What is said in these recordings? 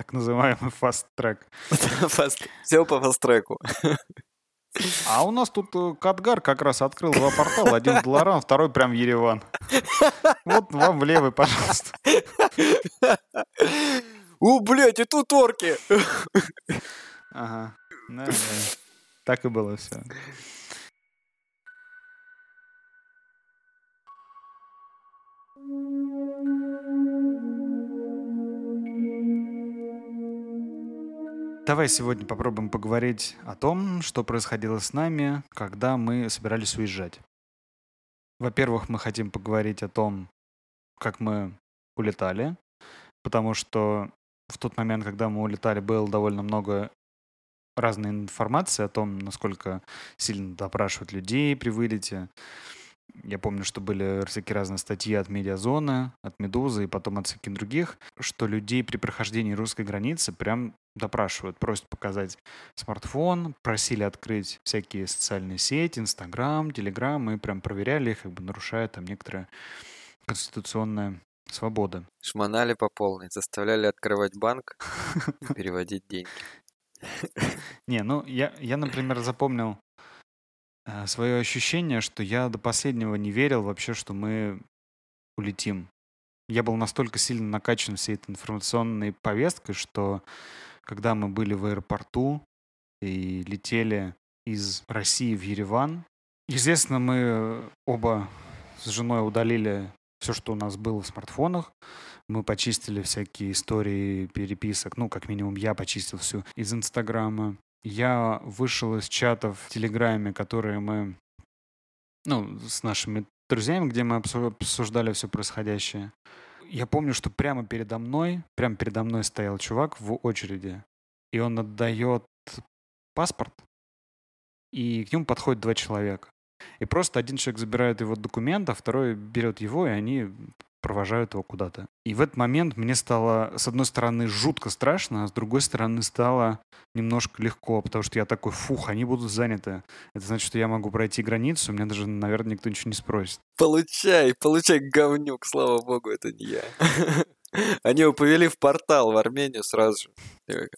Так называемый фаст-трек. Фаст... Все по фаст-треку. А у нас тут э, Катгар как раз открыл два портала. Один в Долоран, второй прям в Ереван. Вот вам в левый, пожалуйста. У, блядь, и тут орки! Ага. Да, да. Так и было все. Давай сегодня попробуем поговорить о том, что происходило с нами, когда мы собирались уезжать. Во-первых, мы хотим поговорить о том, как мы улетали, потому что в тот момент, когда мы улетали, было довольно много разной информации о том, насколько сильно допрашивают людей при вылете. Я помню, что были всякие разные статьи от Медиазоны, от Медузы и потом от всяких других, что людей при прохождении русской границы прям допрашивают, просят показать смартфон, просили открыть всякие социальные сети, Инстаграм, Телеграм, и прям проверяли их, как бы нарушая там некоторые конституционные свободы. Шмонали по полной, заставляли открывать банк, переводить деньги. Не, ну я, я например, запомнил свое ощущение, что я до последнего не верил вообще, что мы улетим. Я был настолько сильно накачан всей этой информационной повесткой, что когда мы были в аэропорту и летели из России в Ереван, естественно, мы оба с женой удалили все, что у нас было в смартфонах. Мы почистили всякие истории переписок. Ну, как минимум, я почистил всю из Инстаграма. Я вышел из чатов в Телеграме, которые мы, ну, с нашими друзьями, где мы обсуждали все происходящее. Я помню, что прямо передо мной, прямо передо мной стоял чувак в очереди, и он отдает паспорт, и к нему подходят два человека. И просто один человек забирает его документ, а второй берет его, и они провожают его куда-то. И в этот момент мне стало, с одной стороны, жутко страшно, а с другой стороны, стало немножко легко, потому что я такой, фух, они будут заняты. Это значит, что я могу пройти границу, мне даже, наверное, никто ничего не спросит. Получай, получай, говнюк, слава богу, это не я. Они его повели в портал в Армению сразу же.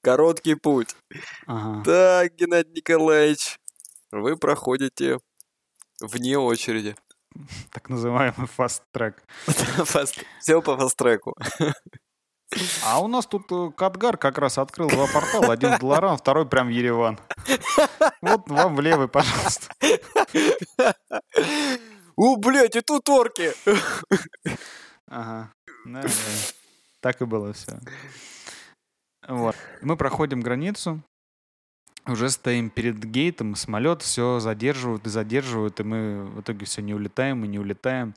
Короткий путь. Ага. Так, Геннадий Николаевич, вы проходите вне очереди. Так называемый фаст-трек. Фаст... Все по фаст-треку. А у нас тут э, Катгар как раз открыл два портала. Один в Долоран, второй прям в Ереван. Вот вам в левый, пожалуйста. У, блядь, и тут орки! Ага. Да, да. Так и было все. Вот. Мы проходим границу, уже стоим перед гейтом, самолет все задерживают и задерживают, и мы в итоге все не улетаем и не улетаем.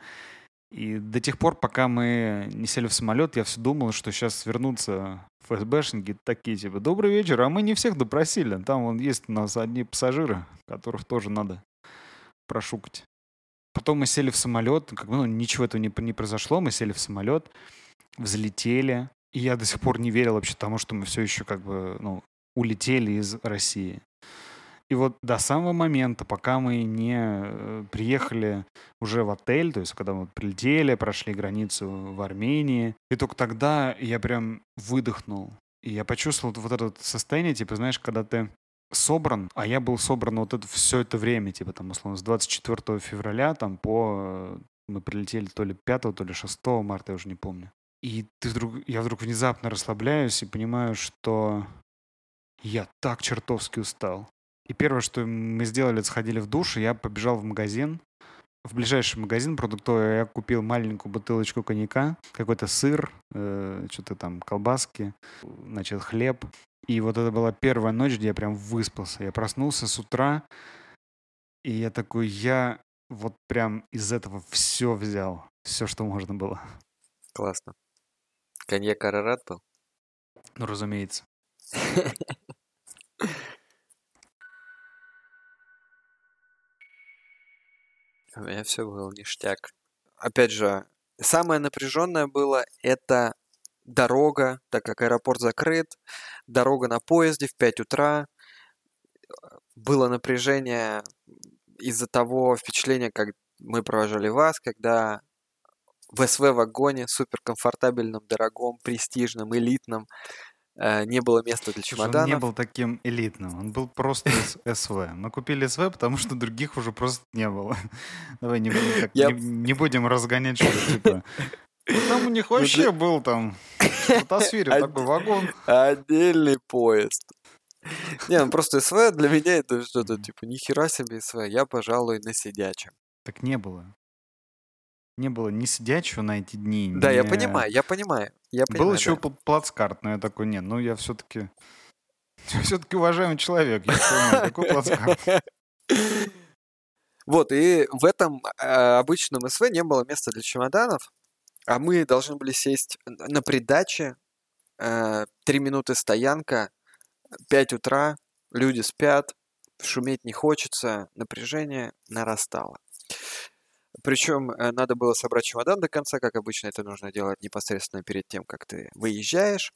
И до тех пор, пока мы не сели в самолет, я все думал, что сейчас вернутся ФСБшники такие, типа, добрый вечер, а мы не всех допросили. Там вон есть у нас одни пассажиры, которых тоже надо прошукать. Потом мы сели в самолет, как бы, ну, ничего этого не, не произошло, мы сели в самолет, взлетели, и я до сих пор не верил вообще тому, что мы все еще как бы, ну, улетели из России. И вот до самого момента, пока мы не э, приехали уже в отель, то есть когда мы прилетели, прошли границу в Армении, и только тогда я прям выдохнул. И я почувствовал вот это состояние, типа, знаешь, когда ты собран, а я был собран вот это все это время, типа, там, условно, с 24 февраля, там, по... Э, мы прилетели то ли 5, то ли 6 марта, я уже не помню. И ты вдруг, я вдруг внезапно расслабляюсь и понимаю, что я так чертовски устал. И первое, что мы сделали, сходили в душ, и я побежал в магазин. В ближайший магазин продуктовый я купил маленькую бутылочку коньяка, какой-то сыр, э, что-то там, колбаски, значит, хлеб. И вот это была первая ночь, где я прям выспался. Я проснулся с утра, и я такой, я вот прям из этого все взял. Все, что можно было. Классно. Коньяк Арарат был? Ну, разумеется. У меня все было ништяк. Опять же, самое напряженное было это дорога, так как аэропорт закрыт, дорога на поезде в 5 утра. Было напряжение из-за того впечатления, как мы провожали вас, когда в СВ-вагоне, суперкомфортабельном, дорогом, престижном, элитном. Э, не было места для чемоданов. Он не был таким элитным, он был просто СВ. Мы купили СВ, потому что других уже просто не было. Давай не, так, Я... не, не будем разгонять, что типа... Там у них ну, вообще был там в стратосфере такой вагон. Отдельный поезд. Не, ну просто СВ для меня это что-то типа, нихера себе СВ, я, пожалуй, на сидячем. Так не было. Не было ни сидячего на эти дни. Да, ни... я понимаю, я понимаю. Я понимаю Был еще да. плацкарт, но я такой, нет, ну я все-таки... Все-таки уважаемый человек, я понимаю, какой плацкарт. Вот, и в этом э, обычном СВ не было места для чемоданов, а мы должны были сесть на придаче, э, три минуты стоянка, 5 утра, люди спят, шуметь не хочется, напряжение нарастало. Причем э, надо было собрать чемодан до конца, как обычно это нужно делать непосредственно перед тем, как ты выезжаешь.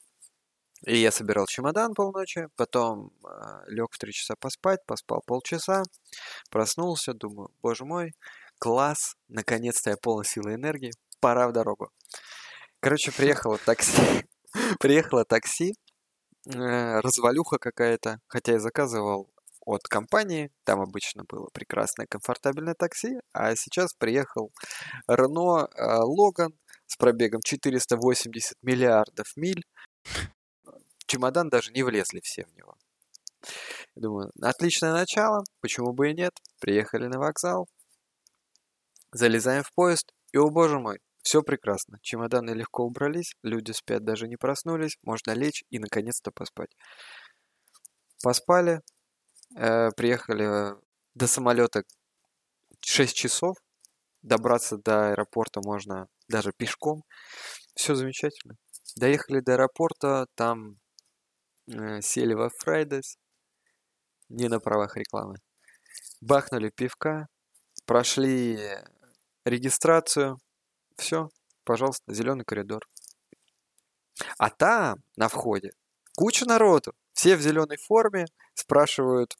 И я собирал чемодан полночи, потом э, лег в три часа поспать, поспал полчаса, проснулся, думаю, боже мой, класс, наконец-то я полна силы и энергии, пора в дорогу. Короче, приехало такси, приехало такси, э, развалюха какая-то, хотя я заказывал от компании, там обычно было прекрасное комфортабельное такси, а сейчас приехал Renault э, Logan с пробегом 480 миллиардов миль. Чемодан даже не влезли все в него. Думаю, отличное начало, почему бы и нет. Приехали на вокзал, залезаем в поезд, и, о боже мой, все прекрасно. Чемоданы легко убрались, люди спят, даже не проснулись, можно лечь и наконец-то поспать. Поспали, э, приехали до самолета 6 часов, добраться до аэропорта можно даже пешком. Все замечательно. Доехали до аэропорта, там э, сели во Фрайдес, не на правах рекламы. Бахнули пивка, прошли регистрацию, все, пожалуйста, зеленый коридор. А там, на входе, куча народу. Все в зеленой форме спрашивают,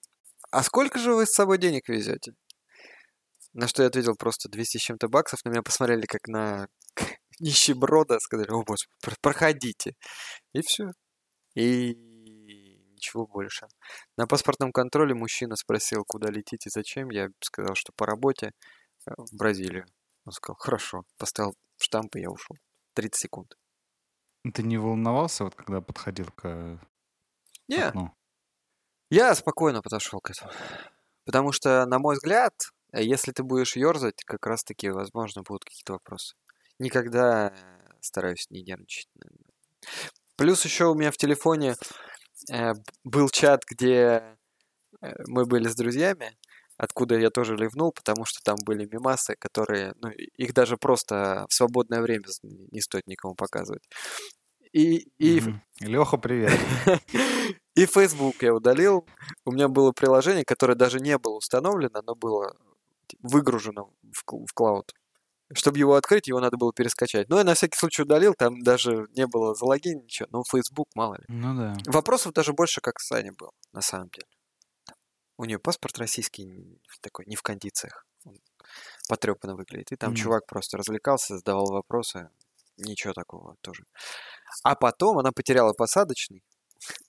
а сколько же вы с собой денег везете? На что я ответил просто 200 с чем-то баксов. На меня посмотрели как на нищеброда. Сказали, о боже, проходите. И все. И ничего больше. На паспортном контроле мужчина спросил, куда летите, зачем. Я сказал, что по работе э, в Бразилию. Он сказал, хорошо. Поставил штамп, и я ушел. 30 секунд. Ты не волновался, вот когда подходил к не. окну? Я спокойно подошел к этому. Потому что, на мой взгляд, если ты будешь ерзать, как раз-таки, возможно, будут какие-то вопросы. Никогда стараюсь не нервничать. Плюс еще у меня в телефоне э, был чат, где э, мы были с друзьями, откуда я тоже ливнул, потому что там были мимасы, которые, ну, их даже просто в свободное время не стоит никому показывать. И, и... Mm-hmm. Леха, привет. и Facebook я удалил. У меня было приложение, которое даже не было установлено, но было выгружено в, в клауд. Чтобы его открыть, его надо было перескачать. Но я на всякий случай удалил, там даже не было залогин, ничего. Но Facebook, мало ли. Ну да. Вопросов даже больше, как с Саней был, на самом деле. У нее паспорт российский такой, не в кондициях. Он потрепанно выглядит. И там mm. чувак просто развлекался, задавал вопросы. Ничего такого тоже. А потом она потеряла посадочный.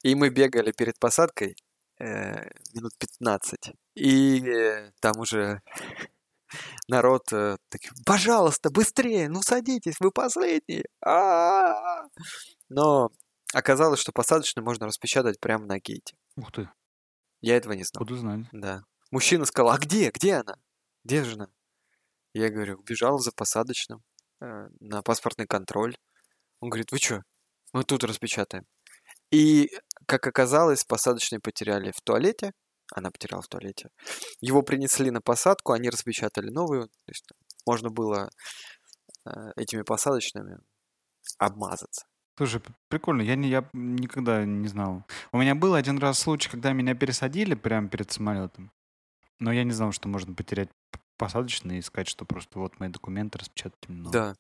И мы бегали перед посадкой э, минут 15. И э, там уже народ э, такой, пожалуйста, быстрее, ну садитесь, вы последние. А-а-а! Но оказалось, что посадочный можно распечатать прямо на гейте. Ух ты. Я этого не знал. Буду знать. Да. Мужчина сказал, а где? Где она? Где жена? Я говорю, убежала за посадочным на паспортный контроль. Он говорит, вы что? Мы тут распечатаем. И, как оказалось, посадочный потеряли в туалете. Она потеряла в туалете. Его принесли на посадку, они распечатали новую. То есть можно было э, этими посадочными обмазаться. Слушай, прикольно, я, не, я никогда не знал. У меня был один раз случай, когда меня пересадили прямо перед самолетом. Но я не знал, что можно потерять посадочный и сказать, что просто вот мои документы распечатать именно. Да,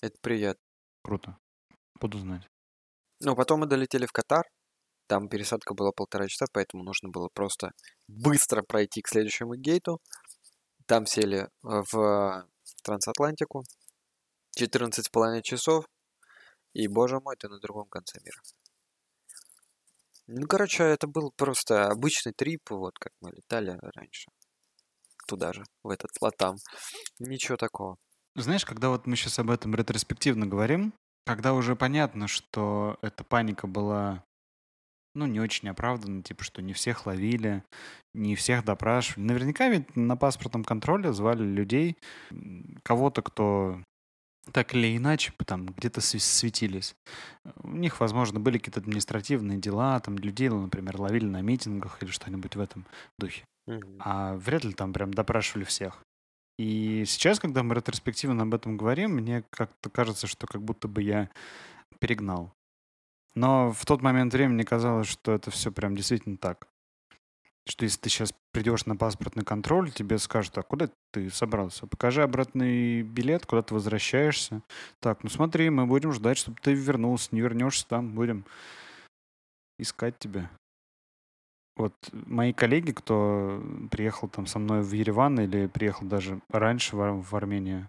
это приятно. Круто. Буду знать. Ну, потом мы долетели в Катар. Там пересадка была полтора часа, поэтому нужно было просто быстро пройти к следующему гейту. Там сели в трансатлантику. 14 с половиной часов, и, боже мой, ты на другом конце мира. Ну, короче, это был просто обычный трип, вот как мы летали раньше. Туда же, в этот латам. Ничего такого. Знаешь, когда вот мы сейчас об этом ретроспективно говорим, когда уже понятно, что эта паника была, ну, не очень оправдана, типа, что не всех ловили, не всех допрашивали. Наверняка ведь на паспортном контроле звали людей, кого-то, кто так или иначе там где-то светились. У них, возможно, были какие-то административные дела, там людей, ну, например, ловили на митингах или что-нибудь в этом духе. А вряд ли там прям допрашивали всех. И сейчас, когда мы ретроспективно об этом говорим, мне как-то кажется, что как будто бы я перегнал. Но в тот момент времени казалось, что это все прям действительно так что если ты сейчас придешь на паспортный контроль, тебе скажут, а куда ты собрался? Покажи обратный билет, куда ты возвращаешься. Так, ну смотри, мы будем ждать, чтобы ты вернулся. Не вернешься там, будем искать тебя. Вот мои коллеги, кто приехал там со мной в Ереван или приехал даже раньше в, в Армению,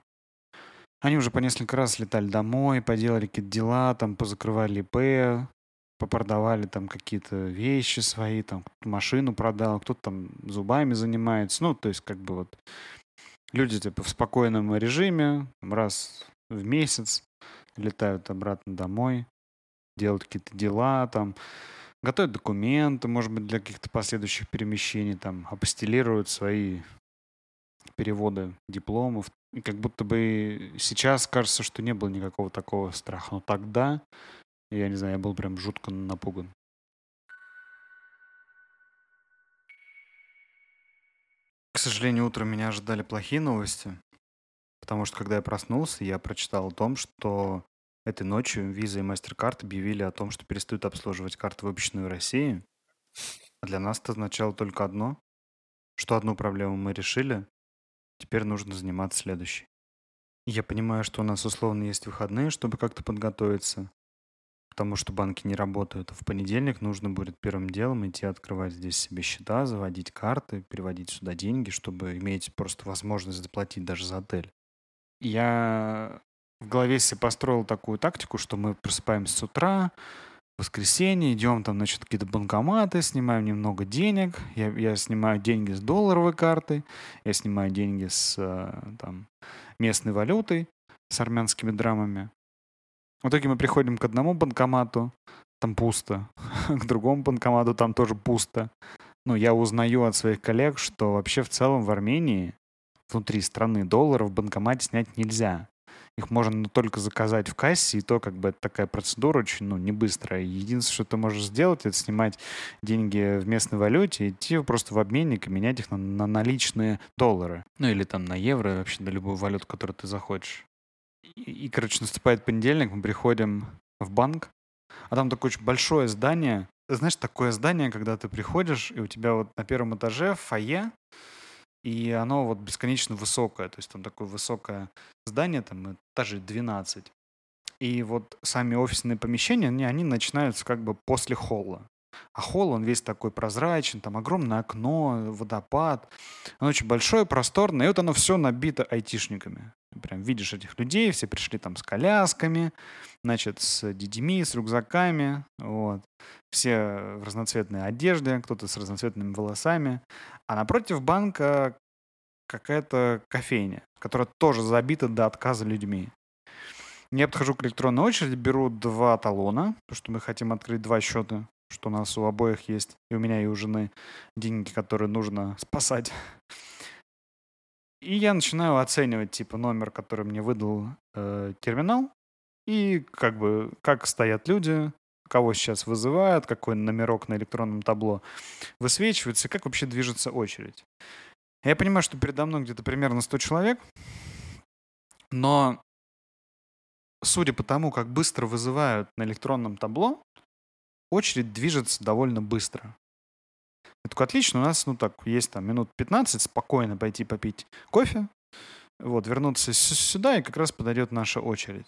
они уже по несколько раз летали домой, поделали какие-то дела, там позакрывали ИП, попродавали там какие-то вещи свои, там машину продал, кто-то там зубами занимается. Ну, то есть как бы вот люди типа в спокойном режиме раз в месяц летают обратно домой, делают какие-то дела, там готовят документы, может быть, для каких-то последующих перемещений, там апостелируют свои переводы дипломов. И как будто бы сейчас кажется, что не было никакого такого страха. Но тогда я не знаю, я был прям жутко напуган. К сожалению, утром меня ожидали плохие новости, потому что когда я проснулся, я прочитал о том, что этой ночью Visa и MasterCard объявили о том, что перестают обслуживать карты, выпущенные в России. А для нас это означало только одно, что одну проблему мы решили, теперь нужно заниматься следующей. Я понимаю, что у нас условно есть выходные, чтобы как-то подготовиться, потому что банки не работают. В понедельник нужно будет первым делом идти открывать здесь себе счета, заводить карты, переводить сюда деньги, чтобы иметь просто возможность заплатить даже за отель. Я в голове себе построил такую тактику, что мы просыпаемся с утра, в воскресенье, идем там, значит, какие-то банкоматы, снимаем немного денег. Я, я снимаю деньги с долларовой карты, я снимаю деньги с э, там, местной валютой, с армянскими драмами. В итоге мы приходим к одному банкомату, там пусто. К другому банкомату там тоже пусто. Ну, я узнаю от своих коллег, что вообще в целом в Армении внутри страны долларов в банкомате снять нельзя. Их можно только заказать в кассе, и то как бы это такая процедура очень, ну, не быстрая. Единственное, что ты можешь сделать, это снимать деньги в местной валюте, идти просто в обменник и менять их на, на наличные доллары. Ну, или там на евро, вообще на любую валюту, которую ты захочешь. И, и, короче, наступает понедельник, мы приходим в банк, а там такое очень большое здание. Знаешь, такое здание, когда ты приходишь, и у тебя вот на первом этаже фойе, и оно вот бесконечно высокое. То есть там такое высокое здание, там этажей 12. И вот сами офисные помещения, они, они начинаются как бы после холла. А холл, он весь такой прозрачный, там огромное окно, водопад. Оно очень большое, просторное, и вот оно все набито айтишниками. Прям видишь этих людей, все пришли там с колясками, значит, с детьми, с рюкзаками, вот. Все в разноцветной одежде, кто-то с разноцветными волосами. А напротив банка какая-то кофейня, которая тоже забита до отказа людьми. Я подхожу к электронной очереди, беру два талона, потому что мы хотим открыть два счета, что у нас у обоих есть, и у меня, и у жены, деньги, которые нужно спасать. И я начинаю оценивать, типа, номер, который мне выдал э, терминал, и как бы, как стоят люди, кого сейчас вызывают, какой номерок на электронном табло высвечивается, как вообще движется очередь. Я понимаю, что передо мной где-то примерно 100 человек, но судя по тому, как быстро вызывают на электронном табло, очередь движется довольно быстро. Я такой, отлично, у нас, ну так, есть там минут 15, спокойно пойти попить кофе, вот, вернуться сюда, и как раз подойдет наша очередь.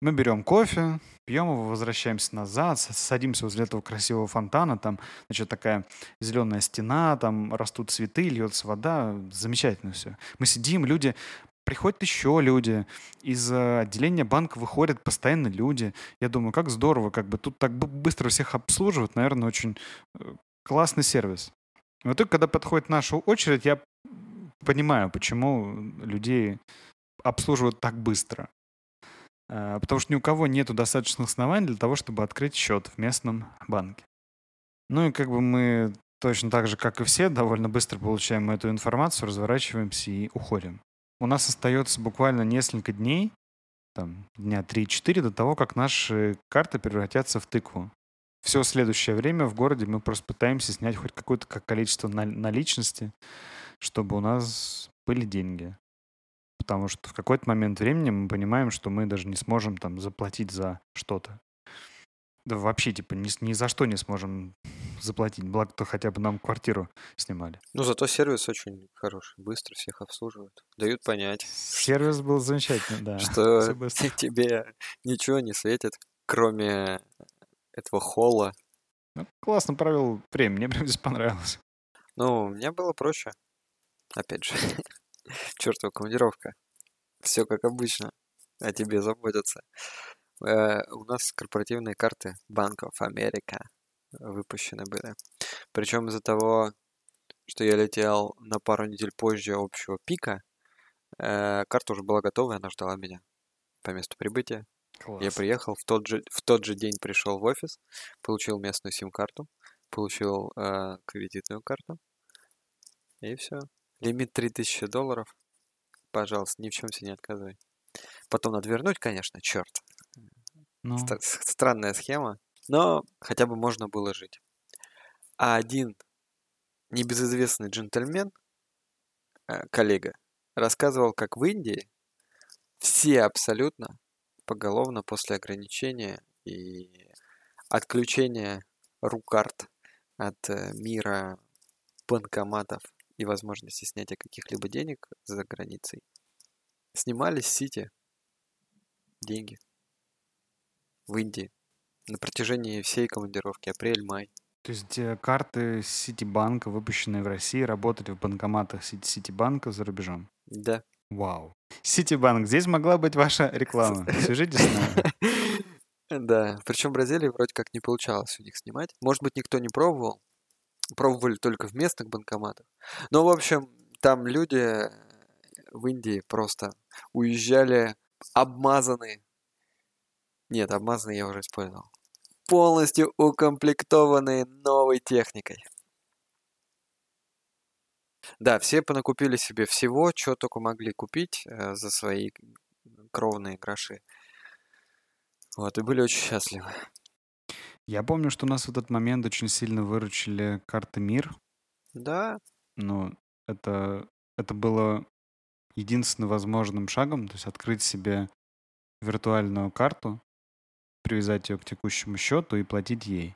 Мы берем кофе, пьем его, возвращаемся назад, садимся возле этого красивого фонтана, там, значит, такая зеленая стена, там растут цветы, льется вода, замечательно все. Мы сидим, люди приходят еще люди, из отделения банка выходят постоянно люди. Я думаю, как здорово, как бы тут так быстро всех обслуживают, наверное, очень э, классный сервис. Но только когда подходит наша очередь, я понимаю, почему людей обслуживают так быстро. А, потому что ни у кого нет достаточных оснований для того, чтобы открыть счет в местном банке. Ну и как бы мы точно так же, как и все, довольно быстро получаем эту информацию, разворачиваемся и уходим. У нас остается буквально несколько дней, там, дня 3-4 до того, как наши карты превратятся в тыкву. Все следующее время в городе мы просто пытаемся снять хоть какое-то количество наличности, чтобы у нас были деньги. Потому что в какой-то момент времени мы понимаем, что мы даже не сможем там заплатить за что-то. Да вообще, типа, ни, ни за что не сможем заплатить. Благо, то хотя бы нам квартиру снимали. Ну, зато сервис очень хороший. Быстро всех обслуживают. Дают понять. Сервис был замечательный, да. Что тебе ничего не светит, кроме этого холла. Ну, классно провел время. Мне прям здесь понравилось. Ну, мне было проще. Опять же, чертова командировка. Все как обычно. О тебе заботятся. Э, у нас корпоративные карты банков Америка выпущены были. Причем из-за того, что я летел на пару недель позже общего пика, э, карта уже была готова, она ждала меня по месту прибытия. Класс. Я приехал, в тот, же, в тот же день пришел в офис, получил местную сим-карту, получил э, кредитную карту, и все. Лимит 3000 долларов. Пожалуйста, ни в чем себе не отказывай. Потом надо вернуть, конечно, черт. Ну. Ст- странная схема, но хотя бы можно было жить. А один небезызвестный джентльмен, э, коллега, рассказывал, как в Индии все абсолютно поголовно после ограничения и отключения рукарт от э, мира банкоматов и возможности снятия каких-либо денег за границей, снимали с Сити деньги в Индии на протяжении всей командировки, апрель-май. То есть э, карты Ситибанка, выпущенные в России, работали в банкоматах Ситибанка за рубежом? Да. Вау. Ситибанк, здесь могла быть ваша реклама. Свяжитесь с нами. Да, причем в Бразилии вроде как не получалось у них снимать. Может быть, никто не пробовал. Пробовали только в местных банкоматах. Но, в общем, там люди в Индии просто уезжали обмазанные. Нет, обмазанные я уже использовал. Полностью укомплектованные новой техникой. Да, все понакупили себе всего, что только могли купить э, за свои кровные гроши. Вот, и были очень счастливы. Я помню, что нас в этот момент очень сильно выручили карты МИР. Да. Ну, это, это было единственным возможным шагом, то есть открыть себе виртуальную карту, привязать ее к текущему счету и платить ей.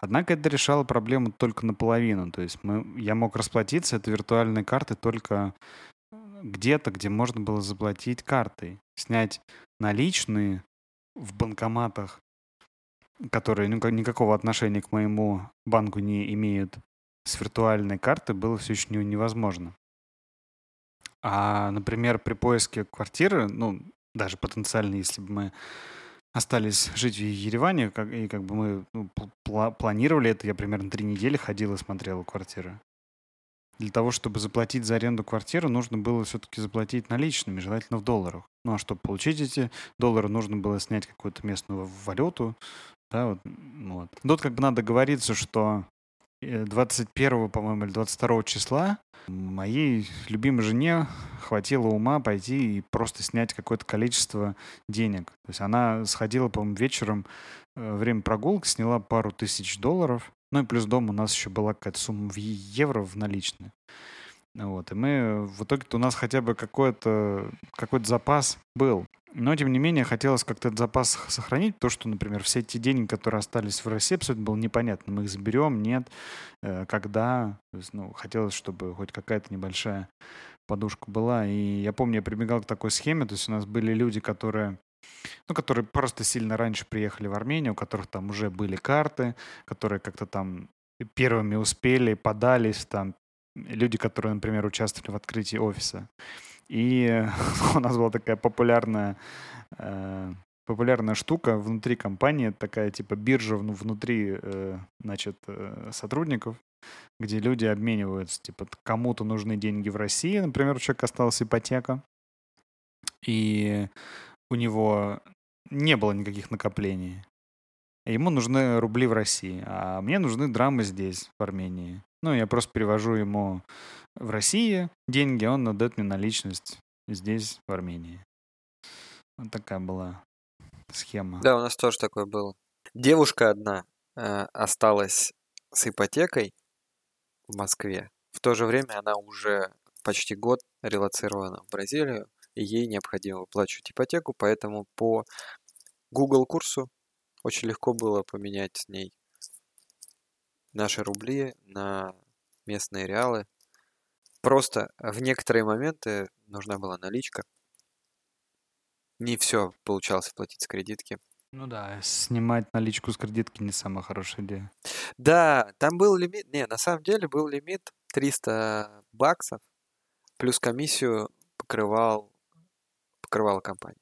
Однако это решало проблему только наполовину. То есть мы, я мог расплатиться этой виртуальной картой только где-то, где можно было заплатить картой. Снять наличные в банкоматах, которые ну, никакого отношения к моему банку не имеют, с виртуальной карты было все еще невозможно. А, например, при поиске квартиры, ну, даже потенциально, если бы мы остались жить в Ереване, как, и как бы мы ну, пл- планировали это, я примерно три недели ходил и смотрел квартиры. Для того, чтобы заплатить за аренду квартиры, нужно было все-таки заплатить наличными, желательно в долларах. Ну а чтобы получить эти доллары, нужно было снять какую-то местную валюту. Да, вот, вот. Тут как бы надо говориться, что 21, э, по-моему, или 22 числа моей любимой жене хватило ума пойти и просто снять какое-то количество денег. То есть она сходила, по-моему, вечером, э, время прогулки, сняла пару тысяч долларов. Ну и плюс дома у нас еще была какая-то сумма в евро в наличные. Вот, и мы в итоге-то у нас хотя бы какой-то какой запас был. Но, тем не менее, хотелось как-то этот запас сохранить. То, что, например, все эти деньги, которые остались в России, абсолютно было непонятно. Мы их заберем, нет, э, когда. То есть, ну, хотелось, чтобы хоть какая-то небольшая подушка была. И я помню, я прибегал к такой схеме. То есть у нас были люди, которые ну, которые просто сильно раньше приехали в Армению, у которых там уже были карты, которые как-то там первыми успели, подались, там люди, которые, например, участвовали в открытии офиса. И у нас была такая популярная э, популярная штука внутри компании, такая типа биржа внутри, э, значит, э, сотрудников, где люди обмениваются, типа, кому-то нужны деньги в России, например, у человека осталась ипотека, и у него не было никаких накоплений. Ему нужны рубли в России, а мне нужны драмы здесь, в Армении. Ну, я просто перевожу ему в России деньги, он отдает мне наличность здесь, в Армении. Вот такая была схема. Да, у нас тоже такое было. Девушка одна э, осталась с ипотекой в Москве. В то же время она уже почти год релацирована в Бразилию, и ей необходимо выплачивать ипотеку, поэтому по Google курсу очень легко было поменять с ней наши рубли на местные реалы. Просто в некоторые моменты нужна была наличка, не все получалось платить с кредитки. Ну да, снимать наличку с кредитки не самая хорошая идея. Да, там был лимит, не, на самом деле был лимит 300 баксов, плюс комиссию покрывал, покрывала компания.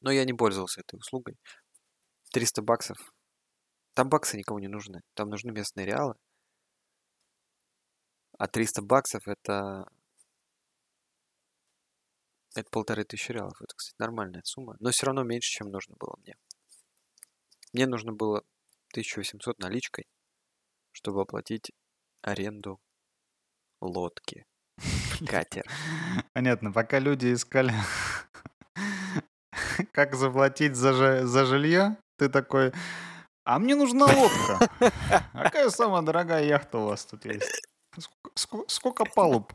Но я не пользовался этой услугой. 300 баксов. Там баксы никому не нужны. Там нужны местные реалы. А 300 баксов это это полторы тысячи реалов. Это, кстати, нормальная сумма. Но все равно меньше, чем нужно было мне. Мне нужно было 1800 наличкой, чтобы оплатить аренду лодки. Катер. Понятно. Пока люди искали, как заплатить за, за жилье, ты такой, а мне нужна лодка. Какая самая дорогая яхта у вас тут есть? Сколько, сколько палуб?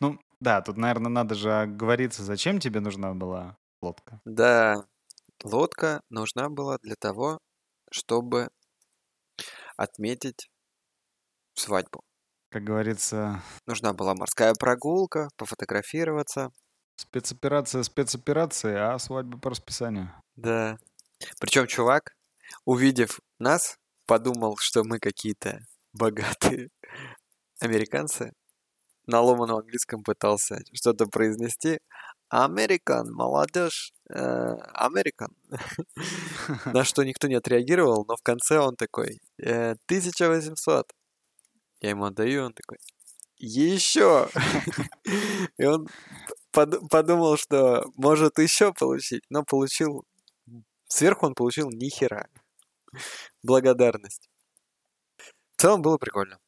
Ну, да, тут, наверное, надо же оговориться, зачем тебе нужна была лодка. Да, лодка нужна была для того, чтобы отметить свадьбу. Как говорится... Нужна была морская прогулка, пофотографироваться. Спецоперация, спецоперация, а свадьба по расписанию. Да. Причем чувак, увидев нас, подумал, что мы какие-то богатые американцы, на ломаном английском пытался что-то произнести. Американ, молодежь, Американ. На что никто не отреагировал, но в конце он такой, 1800. Я ему отдаю, он такой, еще. И он подумал, что может еще получить, но получил, сверху он получил нихера. Благодарность. В целом было прикольно.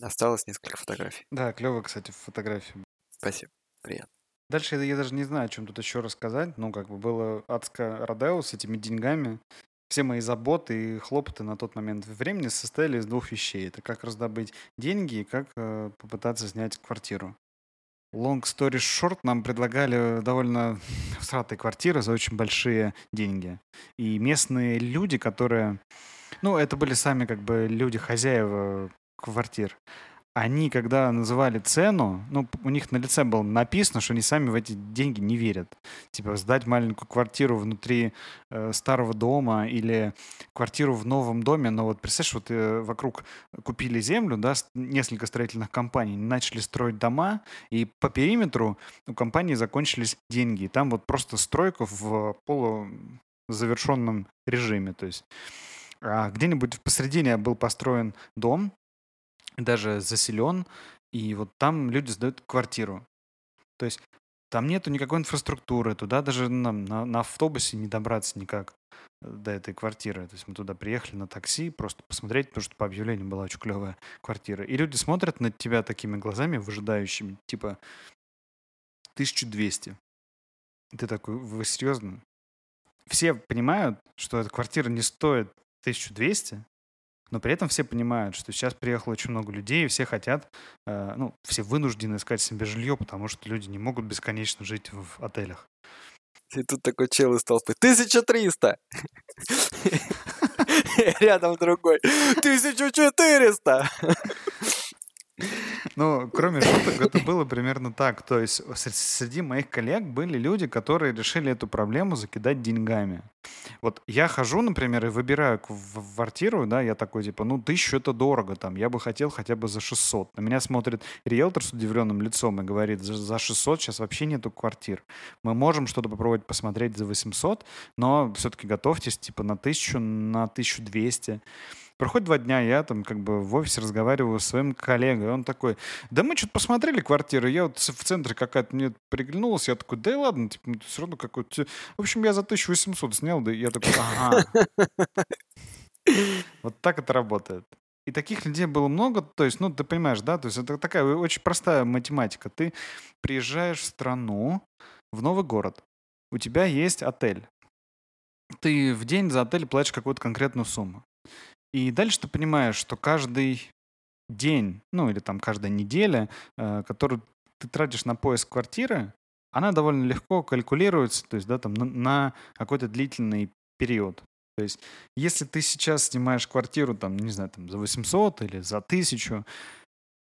Осталось несколько фотографий. Да, клево, кстати, фотографии. Спасибо. Приятно. Дальше я даже не знаю, о чем тут еще рассказать. Ну, как бы было адско Родео с этими деньгами. Все мои заботы и хлопоты на тот момент времени состояли из двух вещей. Это как раздобыть деньги и как э, попытаться снять квартиру. Long story short, нам предлагали довольно всратые квартиры за очень большие деньги. И местные люди, которые... Ну, это были сами как бы люди-хозяева квартир, они, когда называли цену, ну, у них на лице было написано, что они сами в эти деньги не верят. Типа, сдать маленькую квартиру внутри э, старого дома или квартиру в новом доме, но вот представляешь, вот э, вокруг купили землю, да, несколько строительных компаний, начали строить дома, и по периметру у компании закончились деньги. И там вот просто стройка в полузавершенном режиме, то есть а где-нибудь посредине был построен дом, даже заселен, и вот там люди сдают квартиру. То есть там нету никакой инфраструктуры, туда даже нам на, на автобусе не добраться никак э, до этой квартиры. То есть мы туда приехали на такси, просто посмотреть, потому что по объявлению была очень клевая квартира. И люди смотрят на тебя такими глазами, выжидающими, типа 1200. И ты такой, вы серьезно? Все понимают, что эта квартира не стоит 1200, но при этом все понимают, что сейчас приехало очень много людей, и все хотят, э, ну, все вынуждены искать себе жилье, потому что люди не могут бесконечно жить в отелях. И тут такой чел из толпы. 1300! Рядом другой. 1400! Ну, кроме шуток, это было примерно так. То есть среди моих коллег были люди, которые решили эту проблему закидать деньгами. Вот я хожу, например, и выбираю квартиру, да, я такой, типа, ну, тысячу это дорого, там, я бы хотел хотя бы за 600. На меня смотрит риэлтор с удивленным лицом и говорит, за 600 сейчас вообще нету квартир. Мы можем что-то попробовать посмотреть за 800, но все-таки готовьтесь, типа, на 1000, на 1200. Проходит два дня, я там как бы в офисе разговариваю с своим коллегой, он такой, да мы что-то посмотрели квартиры, я вот в центре какая-то мне приглянулась, я такой, да и ладно, типа, ну, все равно какой-то... В общем, я за 1800 снял, да я такой, ага. Вот так это работает. И таких людей было много, то есть, ну, ты понимаешь, да, то есть это такая очень простая математика. Ты приезжаешь в страну, в новый город, у тебя есть отель. Ты в день за отель платишь какую-то конкретную сумму. И дальше ты понимаешь, что каждый день, ну или там каждая неделя, э, которую ты тратишь на поиск квартиры, она довольно легко калькулируется, то есть, да, там на, на какой-то длительный период. То есть, если ты сейчас снимаешь квартиру, там, не знаю, там, за 800 или за 1000,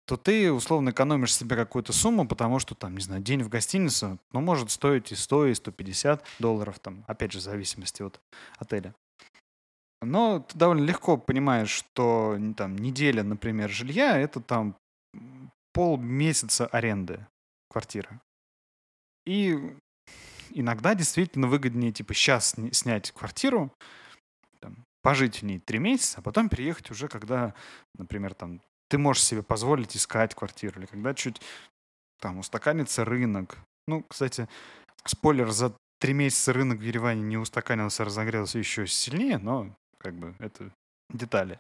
то ты условно экономишь себе какую-то сумму, потому что там, не знаю, день в гостинице, ну, может стоить и 100, и 150 долларов, там, опять же, в зависимости от отеля. Но ты довольно легко понимаешь, что там неделя, например, жилья — это там полмесяца аренды квартиры. И иногда действительно выгоднее, типа, сейчас снять квартиру, там, пожить в ней три месяца, а потом переехать уже, когда, например, там, ты можешь себе позволить искать квартиру, или когда чуть там устаканится рынок. Ну, кстати, спойлер, за три месяца рынок в Ереване не устаканился, разогрелся еще сильнее, но как бы это детали.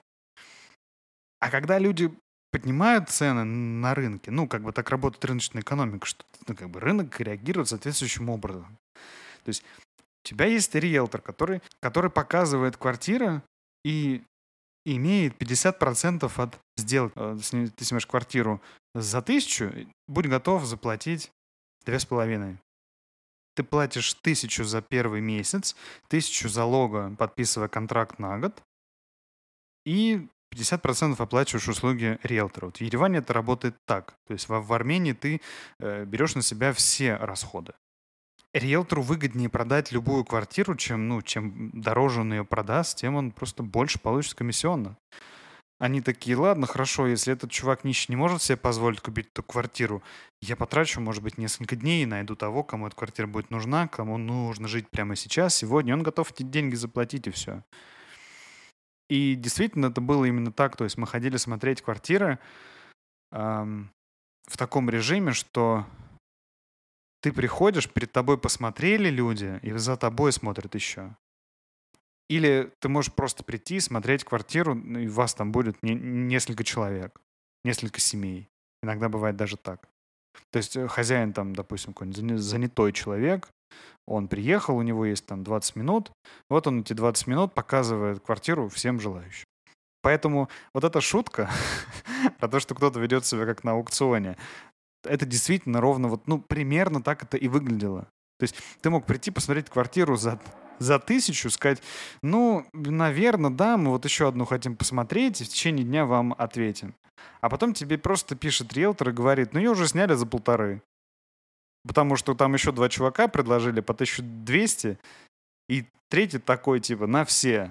А когда люди поднимают цены на рынке, ну, как бы так работает рыночная экономика, что ну, как бы рынок реагирует соответствующим образом. То есть у тебя есть риэлтор, который, который показывает квартиры и имеет 50% от сделки. Э, ты снимаешь квартиру за тысячу, будь готов заплатить две с половиной. Ты платишь тысячу за первый месяц, тысячу залога, подписывая контракт на год, и 50% оплачиваешь услуги риэлтора. Вот в Ереване это работает так. То есть в, Армении ты э, берешь на себя все расходы. Риэлтору выгоднее продать любую квартиру, чем, ну, чем дороже он ее продаст, тем он просто больше получит комиссионно. Они такие, ладно, хорошо, если этот чувак нищий не может себе позволить купить эту квартиру, я потрачу, может быть, несколько дней и найду того, кому эта квартира будет нужна, кому нужно жить прямо сейчас, сегодня. Он готов эти деньги заплатить, и все. И действительно, это было именно так. То есть мы ходили смотреть квартиры эм, в таком режиме, что ты приходишь, перед тобой посмотрели люди, и за тобой смотрят еще. Или ты можешь просто прийти, смотреть квартиру, и у вас там будет не, несколько человек, несколько семей. Иногда бывает даже так. То есть э, хозяин там, допустим, какой-нибудь занятой человек, он приехал, у него есть там 20 минут, вот он эти 20 минут показывает квартиру всем желающим. Поэтому вот эта шутка про то, что кто-то ведет себя как на аукционе, это действительно ровно вот, ну, примерно так это и выглядело. То есть ты мог прийти посмотреть квартиру за за тысячу сказать, ну, наверное, да, мы вот еще одну хотим посмотреть, и в течение дня вам ответим. А потом тебе просто пишет риэлтор и говорит, ну, ее уже сняли за полторы. Потому что там еще два чувака предложили по 1200, и третий такой, типа, на все.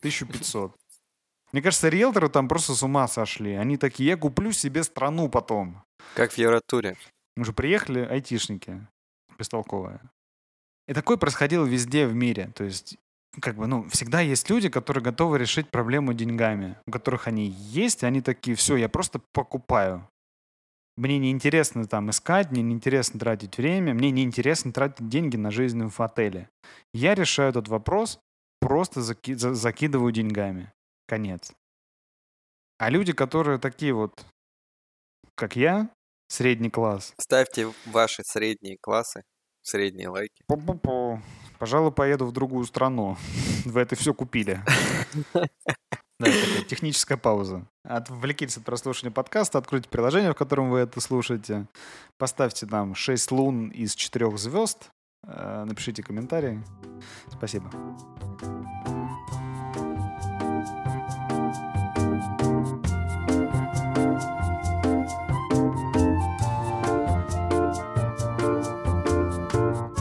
1500. Мне кажется, риэлторы там просто с ума сошли. Они такие, я куплю себе страну потом. Как в Евротуре. Мы же приехали айтишники бестолковые. И такое происходило везде в мире. То есть как бы, ну, всегда есть люди, которые готовы решить проблему деньгами, у которых они есть, и они такие, все, я просто покупаю. Мне не интересно там искать, мне не интересно тратить время, мне не интересно тратить деньги на жизнь в отеле. Я решаю этот вопрос, просто заки- за- закидываю деньгами. Конец. А люди, которые такие вот, как я, средний класс. Ставьте ваши средние классы Средние лайки. Пу-пу-пу. Пожалуй, поеду в другую страну. Вы это все купили. Да, это техническая пауза. Отвлекитесь от прослушивания подкаста, откройте приложение, в котором вы это слушаете. Поставьте там 6 лун из 4 звезд. Э, напишите комментарий. Спасибо.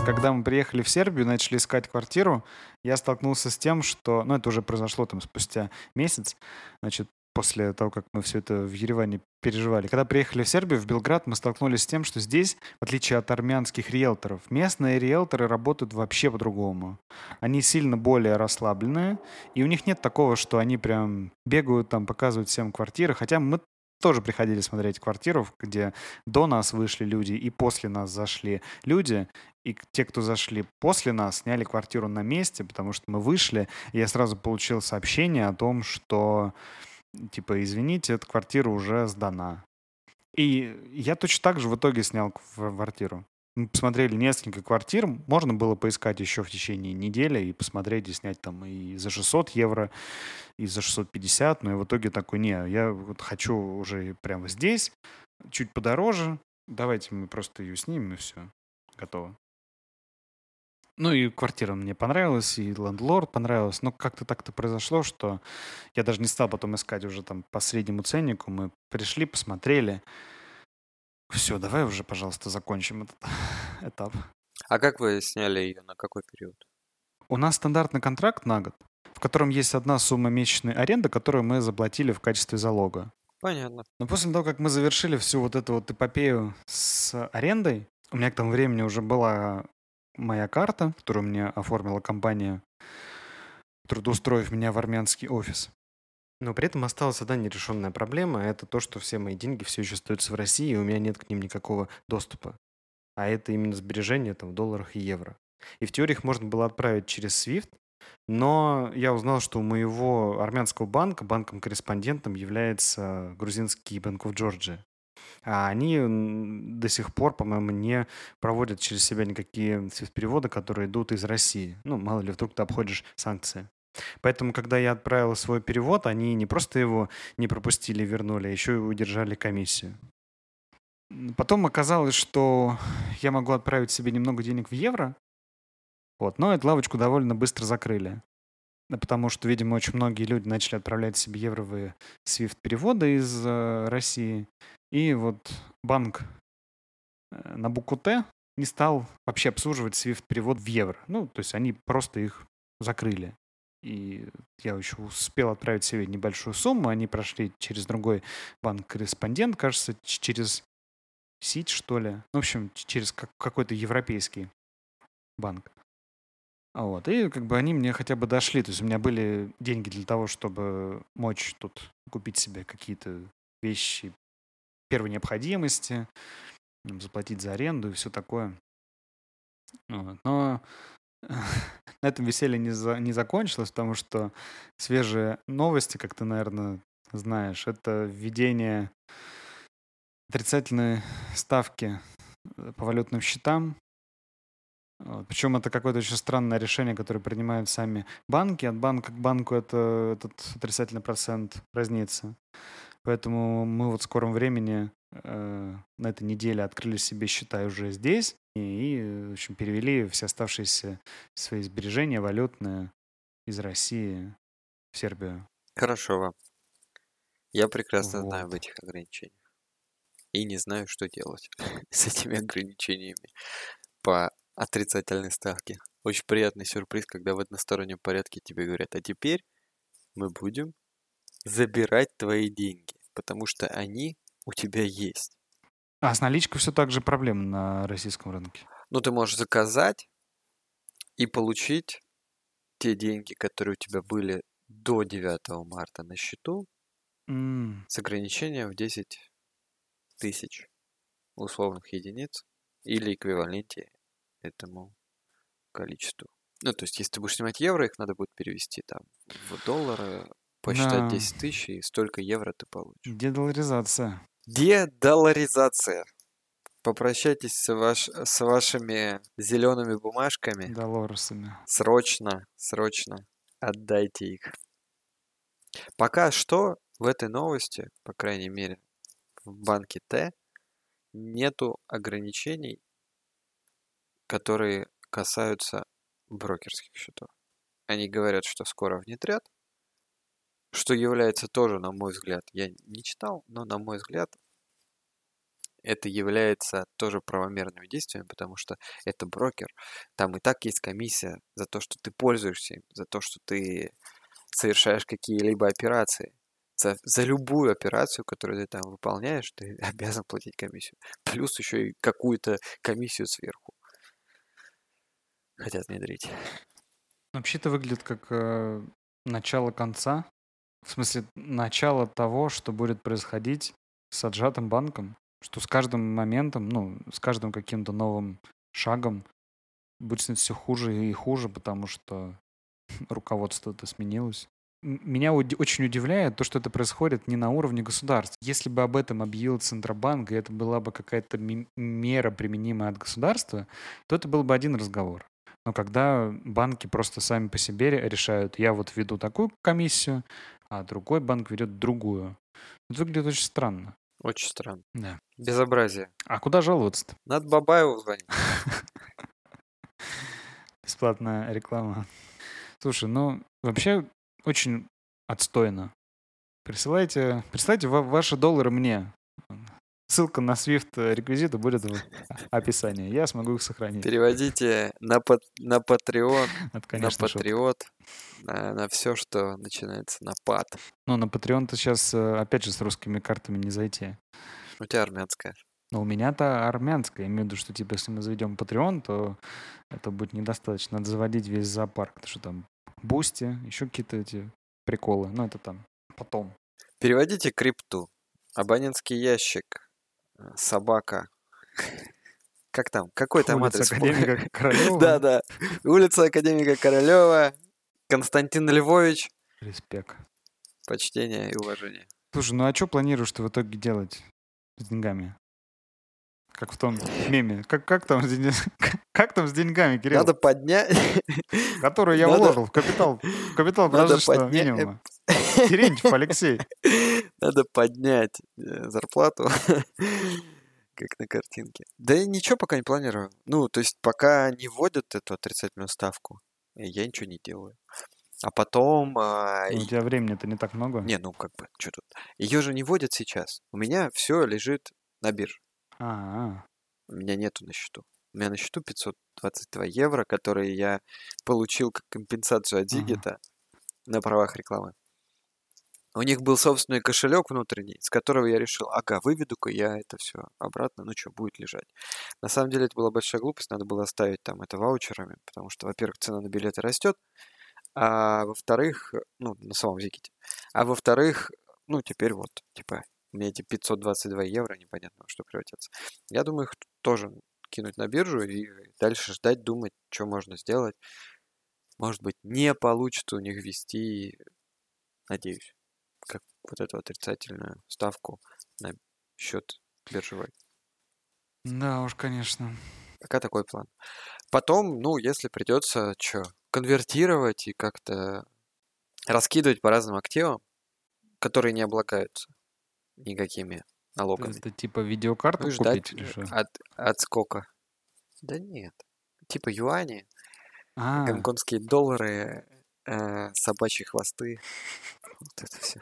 Когда мы приехали в Сербию, начали искать квартиру, я столкнулся с тем, что... Ну, это уже произошло там спустя месяц. Значит, после того, как мы все это в Ереване переживали. Когда приехали в Сербию, в Белград, мы столкнулись с тем, что здесь, в отличие от армянских риэлторов, местные риэлторы работают вообще по-другому. Они сильно более расслабленные, и у них нет такого, что они прям бегают там, показывают всем квартиры, хотя мы тоже приходили смотреть квартиру, где до нас вышли люди и после нас зашли люди. И те, кто зашли после нас, сняли квартиру на месте, потому что мы вышли, и я сразу получил сообщение о том, что типа, извините, эта квартира уже сдана. И я точно так же в итоге снял квартиру. Мы посмотрели несколько квартир, можно было поискать еще в течение недели и посмотреть и снять там и за 600 евро, и за 650, но и в итоге такой, не, я вот хочу уже прямо здесь, чуть подороже, давайте мы просто ее снимем и все, готово. Ну и квартира мне понравилась, и лендлорд понравилась. Но как-то так-то произошло, что я даже не стал потом искать уже там по среднему ценнику. Мы пришли, посмотрели. Все, давай уже, пожалуйста, закончим этот этап. А как вы сняли ее? На какой период? У нас стандартный контракт на год, в котором есть одна сумма месячной аренды, которую мы заплатили в качестве залога. Понятно. Но после того, как мы завершили всю вот эту вот эпопею с арендой, у меня к тому времени уже была моя карта, которую мне оформила компания, трудоустроив меня в армянский офис. Но при этом осталась одна нерешенная проблема. Это то, что все мои деньги все еще остаются в России, и у меня нет к ним никакого доступа. А это именно сбережения там, в долларах и евро. И в теории их можно было отправить через SWIFT, но я узнал, что у моего армянского банка банком-корреспондентом является грузинский Банк в Джорджии а они до сих пор, по-моему, не проводят через себя никакие переводы, которые идут из России. Ну, мало ли, вдруг ты обходишь санкции. Поэтому, когда я отправил свой перевод, они не просто его не пропустили, вернули, а еще и удержали комиссию. Потом оказалось, что я могу отправить себе немного денег в евро, вот, но эту лавочку довольно быстро закрыли. Потому что, видимо, очень многие люди начали отправлять себе евровые SWIFT-переводы из э, России. И вот банк э, на букву Т не стал вообще обслуживать SWIFT-перевод в евро. Ну, то есть они просто их закрыли. И я еще успел отправить себе небольшую сумму. Они прошли через другой банк-корреспондент, кажется, через СИТ, что ли. Ну, в общем, через какой-то европейский банк. Вот. И как бы они мне хотя бы дошли. То есть у меня были деньги для того, чтобы мочь тут купить себе какие-то вещи, первой необходимости, заплатить за аренду и все такое. Вот. Но на этом веселье не, за, не закончилось, потому что свежие новости, как ты, наверное, знаешь, это введение отрицательной ставки э, по валютным счетам. Причем это какое-то очень странное решение, которое принимают сами банки. От банка к банку это, этот отрицательный процент разнится. Поэтому мы вот в скором времени э, на этой неделе открыли себе счета уже здесь и, и в общем, перевели все оставшиеся свои сбережения валютные из России в Сербию. Хорошо вам. Я прекрасно вот. знаю об этих ограничениях. И не знаю, что делать с этими ограничениями по отрицательной ставке. Очень приятный сюрприз, когда в одностороннем порядке тебе говорят, а теперь мы будем забирать твои деньги, потому что они у тебя есть. А с наличкой все так же проблема на российском рынке. Ну, ты можешь заказать и получить те деньги, которые у тебя были до 9 марта на счету mm. с ограничением в 10 тысяч условных единиц или эквиваленте этому количеству. Ну, то есть, если ты будешь снимать евро, их надо будет перевести там в доллары, посчитать да. 10 тысяч, и столько евро ты получишь. Дедоларизация. Дедоларизация. Попрощайтесь с, ваш, с вашими зелеными бумажками. Долларусами. Срочно, срочно отдайте их. Пока что в этой новости, по крайней мере, в банке Т, нету ограничений, которые касаются брокерских счетов. Они говорят, что скоро внедрят, что является тоже, на мой взгляд, я не читал, но на мой взгляд, это является тоже правомерными действиями, потому что это брокер. Там и так есть комиссия за то, что ты пользуешься им, за то, что ты совершаешь какие-либо операции. За, за любую операцию, которую ты там выполняешь, ты обязан платить комиссию. Плюс еще и какую-то комиссию сверху. Хотят внедрить. Вообще это выглядит как э, начало конца. В смысле, начало того, что будет происходить с отжатым банком. Что с каждым моментом, ну, с каждым каким-то новым шагом будет все хуже и хуже, потому что руководство-то сменилось. Меня очень удивляет то, что это происходит не на уровне государства. Если бы об этом объявил Центробанк, и это была бы какая-то мера, применимая от государства, то это был бы один разговор. Но когда банки просто сами по себе решают, я вот веду такую комиссию, а другой банк ведет другую, это выглядит очень странно. Очень странно. Да. Безобразие. А куда жаловаться-то? Надо Бабаеву звонить. Бесплатная реклама. Слушай, ну вообще очень отстойно. Присылайте, присылайте ваши доллары мне. Ссылка на Swift э, реквизиты будет в описании. Я смогу их сохранить. Переводите на, под, на Patreon, Это, на Патриот, на, на все, что начинается на пат. Ну, на Patreon-то сейчас, э, опять же, с русскими картами не зайти. У тебя армянская. Ну, у меня-то армянская. Я имею в виду, что, типа, если мы заведем Patreon, то это будет недостаточно. Надо заводить весь зоопарк. Потому что там Boosty, еще какие-то эти приколы. Ну, это там потом. Переводите крипту. Абонентский ящик собака. Как там? Какой там Улица адрес? Академика Королева. Да, да. Улица Академика Королева. Константин Львович. Респект. Почтение и уважение. Слушай, ну а что планируешь ты в итоге делать с деньгами? Как в том меме. Как, как, там, с как там с деньгами, Кирилл? Надо поднять... Который я Надо... вложил в капитал, в капитал прожиточного подня... минимума. Терентьев Алексей. Надо поднять э, зарплату, как на картинке. Да и ничего пока не планирую. Ну, то есть пока не вводят эту отрицательную ставку, я ничего не делаю. А потом... А... Ну, у тебя времени-то не так много. Не, ну как бы, что тут. Ее же не вводят сейчас. У меня все лежит на бирже. А-а. У меня нету на счету. У меня на счету 522 евро, которые я получил как компенсацию от Дигита ага. на правах рекламы. У них был собственный кошелек внутренний, с которого я решил, ага, выведу-ка я это все обратно, ну что, будет лежать. На самом деле это была большая глупость, надо было оставить там это ваучерами, потому что, во-первых, цена на билеты растет, а во-вторых, ну, на самом Виките, а во-вторых, ну, теперь вот, типа, мне эти 522 евро непонятно что превратятся. Я думаю, их тоже кинуть на биржу и дальше ждать, думать, что можно сделать. Может быть, не получится у них ввести, надеюсь вот эту отрицательную ставку на счет биржевой. Да уж, конечно. Пока такой план. Потом, ну, если придется, что, конвертировать и как-то раскидывать по разным активам, которые не облагаются никакими налогами. Это типа видеокарту ну, купить или что? От, отскока. Да нет. Типа юани, а. гонконгские доллары, собачьи хвосты. Вот это все.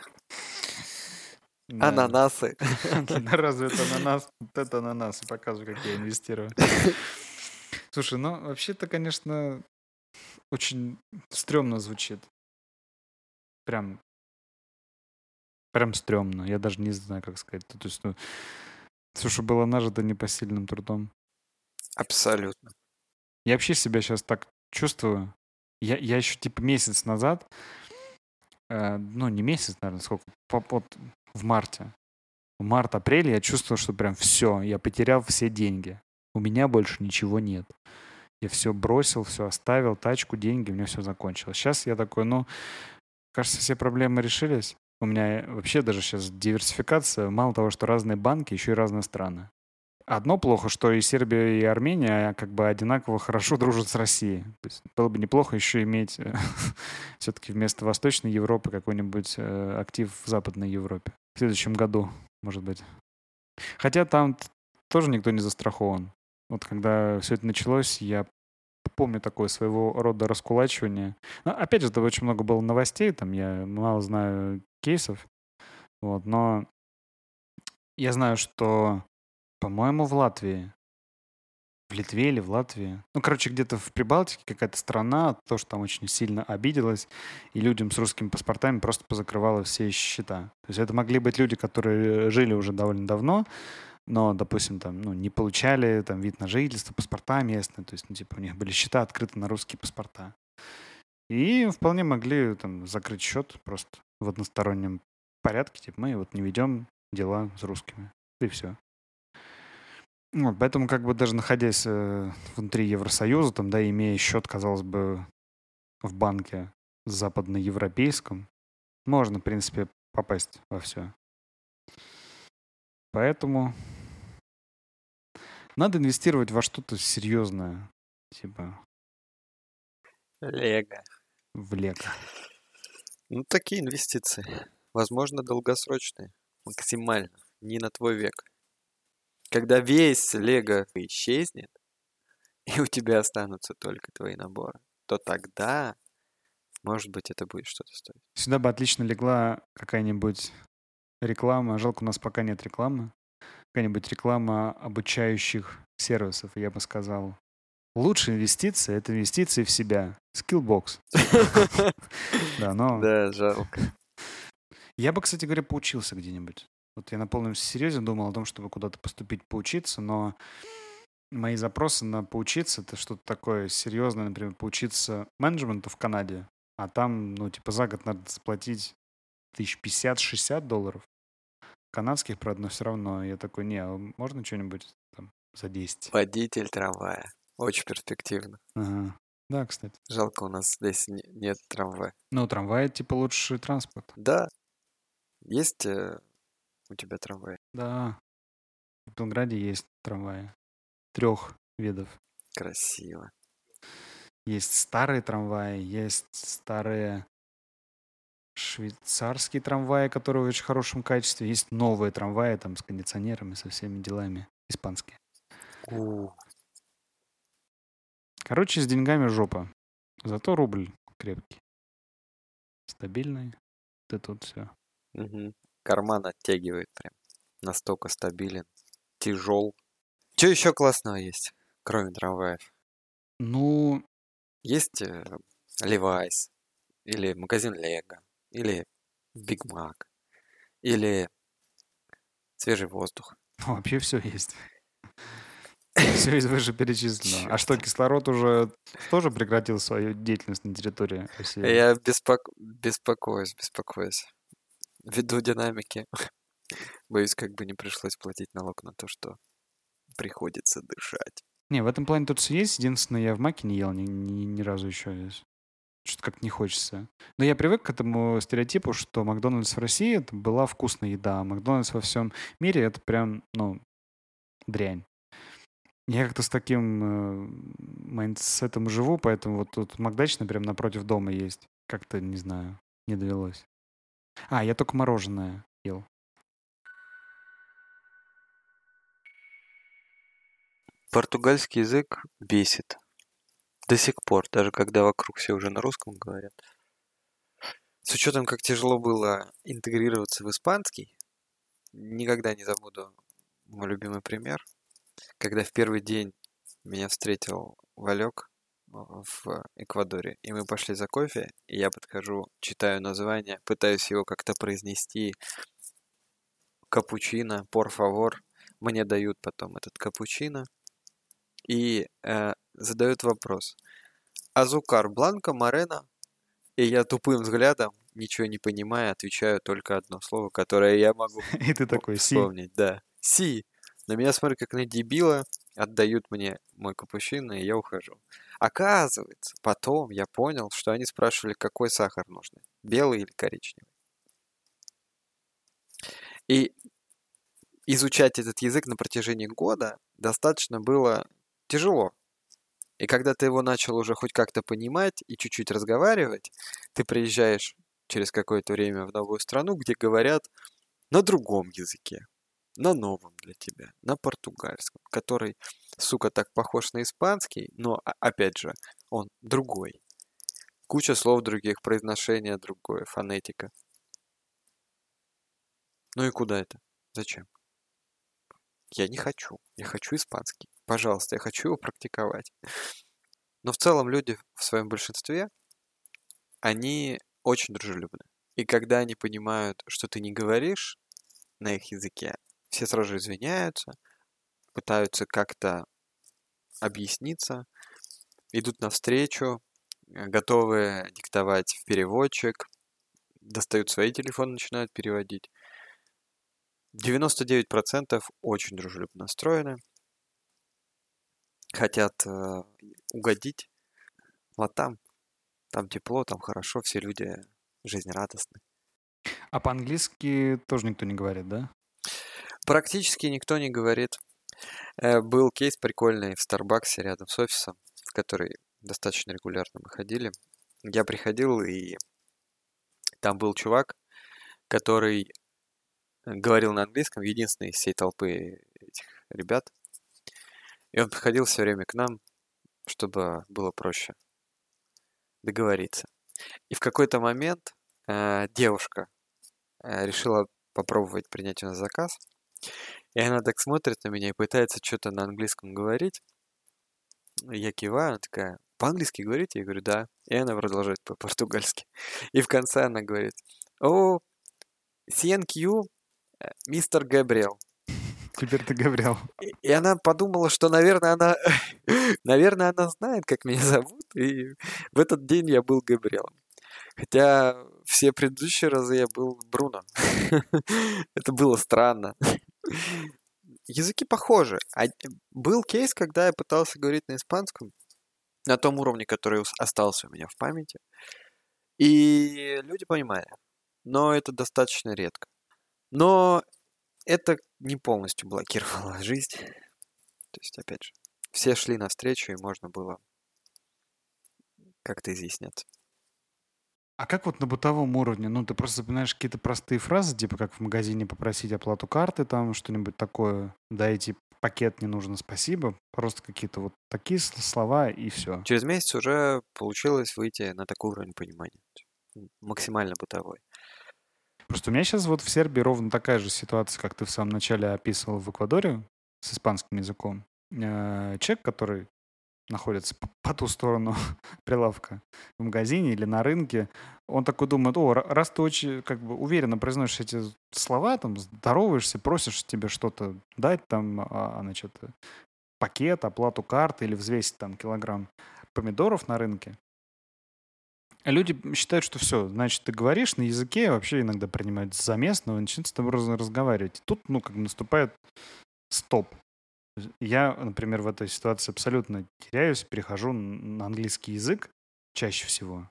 Да. Ананасы. Разве это ананас? Вот это ананасы. Показываю, как я инвестирую. Слушай, ну вообще-то, конечно, очень стрёмно звучит. Прям прям стрёмно. Я даже не знаю, как сказать. То есть, ну, все, что было нажито непосильным трудом. Абсолютно. Я вообще себя сейчас так чувствую. Я, я еще типа месяц назад Э, ну, не месяц, наверное, сколько, вот в марте. В март-апреле я чувствовал, что прям все, я потерял все деньги. У меня больше ничего нет. Я все бросил, все оставил, тачку, деньги, у меня все закончилось. Сейчас я такой, ну, кажется, все проблемы решились. У меня вообще даже сейчас диверсификация. Мало того, что разные банки, еще и разные страны. Одно плохо, что и Сербия, и Армения как бы одинаково хорошо дружат с Россией. То есть было бы неплохо еще иметь э, все-таки вместо Восточной Европы какой-нибудь э, актив в Западной Европе. В следующем году, может быть. Хотя там тоже никто не застрахован. Вот когда все это началось, я помню такое своего рода раскулачивание. Но, опять же, это очень много было новостей, там я мало знаю кейсов. Вот, но я знаю, что По-моему, в Латвии. В Литве или в Латвии. Ну, короче, где-то в Прибалтике какая-то страна, то, что там очень сильно обиделась, и людям с русскими паспортами просто позакрывала все счета. То есть это могли быть люди, которые жили уже довольно давно, но, допустим, там, ну, не получали там вид на жительство, паспорта местные, то есть, ну, типа, у них были счета открыты на русские паспорта. И вполне могли там закрыть счет просто в одностороннем порядке, типа, мы вот не ведем дела с русскими. И все. Вот, поэтому, как бы даже находясь э, внутри Евросоюза, там, да, имея счет, казалось бы, в банке западноевропейском, можно, в принципе, попасть во все. Поэтому надо инвестировать во что-то серьезное. Типа... Лего. В Лего. Ну, такие инвестиции. Возможно, долгосрочные. Максимально. Не на твой век. Когда весь Лего исчезнет, и у тебя останутся только твои наборы, то тогда, может быть, это будет что-то стоить. Сюда бы отлично легла какая-нибудь реклама. Жалко, у нас пока нет рекламы. Какая-нибудь реклама обучающих сервисов, я бы сказал. Лучшая инвестиция — это инвестиции в себя. Skillbox. Да, но... Да, жалко. Я бы, кстати говоря, поучился где-нибудь. Вот я на полном серьезе думал о том, чтобы куда-то поступить поучиться, но мои запросы на поучиться — это что-то такое серьезное, например, поучиться менеджменту в Канаде, а там, ну, типа, за год надо заплатить тысяч пятьдесят-шестьдесят долларов канадских, правда, но все равно. Я такой, не, а можно что-нибудь там за 10? Водитель трамвая. Очень перспективно. Ага. Да, кстати. Жалко, у нас здесь нет трамвая. Ну, трамвай типа лучший транспорт. Да. Есть э, у тебя трамвай? Да. В Белграде есть трамваи. Трех видов. Красиво. Есть старые трамваи, есть старые швейцарские трамваи, которые в очень хорошем качестве. Есть новые трамваи там с кондиционерами, со всеми делами. Испанские. У. Короче, с деньгами жопа. Зато рубль крепкий. Стабильный. Ты тут все. Угу. Карман оттягивает прям. Настолько стабилен. Тяжел. Что еще классного есть, кроме трамваев? Ну... Есть э, Levi's. Или магазин Лего или Биг Мак, или свежий воздух. Ну, вообще все есть. Все из вышеперечисленного. А что, кислород уже тоже прекратил свою деятельность на территории России? Я беспоко... беспокоюсь, беспокоюсь. Ввиду динамики. Боюсь, как бы не пришлось платить налог на то, что приходится дышать. Не, в этом плане тут все есть. Единственное, я в маке не ел ни, ни, ни разу еще. Что-то как-то не хочется. Но я привык к этому стереотипу, что Макдональдс в России это была вкусная еда, а Макдональдс во всем мире это прям, ну, дрянь. Я как-то с таким э, mindset ом живу, поэтому вот тут Макдачный прям напротив дома есть. Как-то, не знаю, не довелось. А, я только мороженое ел. Португальский язык бесит. До сих пор, даже когда вокруг все уже на русском говорят. С учетом, как тяжело было интегрироваться в испанский, никогда не забуду мой любимый пример, когда в первый день меня встретил Валек в Эквадоре, и мы пошли за кофе, и я подхожу, читаю название, пытаюсь его как-то произнести, капучино, por favor, мне дают потом этот капучино, и э, задают вопрос. Азукар Бланка Марена? И я тупым взглядом, ничего не понимая, отвечаю только одно слово, которое я могу И ты такой, вспомнить. Си. Да, Си. На меня смотрят как на дебила, отдают мне мой капучино, и я ухожу. Оказывается, потом я понял, что они спрашивали, какой сахар нужен, белый или коричневый. И изучать этот язык на протяжении года достаточно было тяжело. И когда ты его начал уже хоть как-то понимать и чуть-чуть разговаривать, ты приезжаешь через какое-то время в новую страну, где говорят на другом языке, на новом для тебя, на португальском, который, сука, так похож на испанский, но, опять же, он другой. Куча слов других, произношение другое, фонетика. Ну и куда это? Зачем? Я не хочу. Я хочу испанский. Пожалуйста, я хочу его практиковать. Но в целом люди в своем большинстве, они очень дружелюбны. И когда они понимают, что ты не говоришь на их языке, все сразу же извиняются, пытаются как-то объясниться, идут навстречу, э, готовы диктовать в переводчик, достают свои телефоны, начинают переводить. 99% очень дружелюбно настроены, хотят э, угодить. Вот там, там тепло, там хорошо, все люди жизнерадостны. А по-английски тоже никто не говорит, да? Практически никто не говорит. Э, был кейс прикольный в Старбаксе рядом с офисом, в который достаточно регулярно мы ходили. Я приходил, и там был чувак, который говорил на английском, единственный из всей толпы этих ребят. И он приходил все время к нам, чтобы было проще договориться. И в какой-то момент э, девушка э, решила попробовать принять у нас заказ. И она так смотрит на меня и пытается что-то на английском говорить. Я киваю, она такая, по-английски говорите? Я говорю, да. И она продолжает по-португальски. И в конце она говорит, о, you, э, мистер Габриэл. Теперь ты Габриэл. И, и она подумала, что, наверное, она, наверное, она знает, как меня зовут. И в этот день я был Габриэлом. Хотя все предыдущие разы я был Бруно. Это было странно. Языки похожи. А был кейс, когда я пытался говорить на испанском, на том уровне, который остался у меня в памяти. И люди понимали. Но это достаточно редко. Но это не полностью блокировало жизнь. То есть, опять же, все шли навстречу, и можно было как-то изъясняться. А как вот на бытовом уровне? Ну, ты просто запоминаешь какие-то простые фразы, типа как в магазине попросить оплату карты, там что-нибудь такое, дайте пакет не нужно, спасибо. Просто какие-то вот такие слова и все. Через месяц уже получилось выйти на такой уровень понимания. Максимально бытовой. Просто у меня сейчас вот в Сербии ровно такая же ситуация, как ты в самом начале описывал в Эквадоре с испанским языком. Э, человек, который находится по ту сторону прилавка в магазине или на рынке, он такой думает, о, раз ты очень как бы уверенно произносишь эти слова, там, здороваешься, просишь тебе что-то дать, там, а, значит, пакет, оплату карты или взвесить там килограмм помидоров на рынке, Люди считают, что все, значит, ты говоришь на языке, вообще иногда принимают за местного, начинают с тобой разговаривать. Тут, ну, как бы наступает стоп. Я, например, в этой ситуации абсолютно теряюсь, перехожу на английский язык чаще всего.